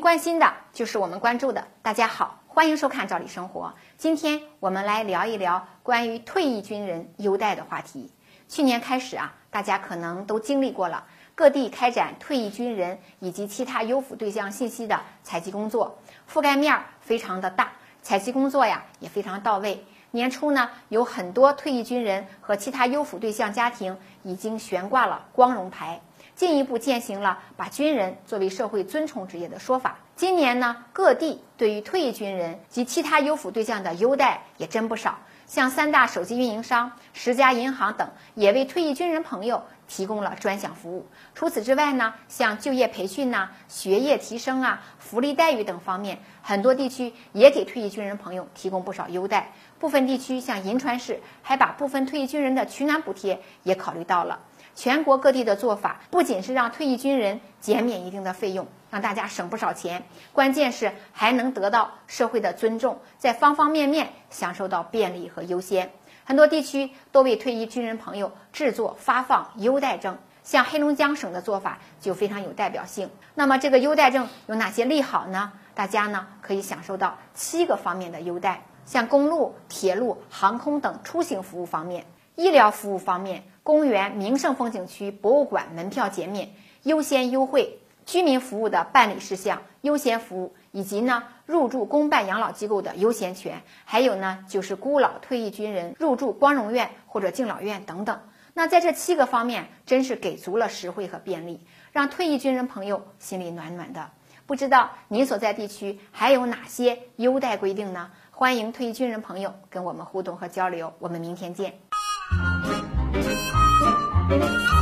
关心的就是我们关注的。大家好，欢迎收看《赵理生活》。今天我们来聊一聊关于退役军人优待的话题。去年开始啊，大家可能都经历过了各地开展退役军人以及其他优抚对象信息的采集工作，覆盖面非常的大，采集工作呀也非常到位。年初呢，有很多退役军人和其他优抚对象家庭已经悬挂了光荣牌。进一步践行了把军人作为社会尊崇职业的说法。今年呢，各地对于退役军人及其他优抚对象的优待也真不少，像三大手机运营商、十家银行等也为退役军人朋友提供了专享服务。除此之外呢，像就业培训呐、学业提升啊、福利待遇等方面，很多地区也给退役军人朋友提供不少优待。部分地区像银川市，还把部分退役军人的取暖补贴也考虑到了。全国各地的做法不仅是让退役军人减免一定的费用，让大家省不少钱，关键是还能得到社会的尊重，在方方面面享受到便利和优先。很多地区都为退役军人朋友制作发放优待证，像黑龙江省的做法就非常有代表性。那么这个优待证有哪些利好呢？大家呢可以享受到七个方面的优待，像公路、铁路、航空等出行服务方面，医疗服务方面。公园、名胜风景区、博物馆门票减免、优先优惠、居民服务的办理事项优先服务，以及呢入住公办养老机构的优先权，还有呢就是孤老退役军人入住光荣院或者敬老院等等。那在这七个方面，真是给足了实惠和便利，让退役军人朋友心里暖暖的。不知道您所在地区还有哪些优待规定呢？欢迎退役军人朋友跟我们互动和交流。我们明天见。Thank you.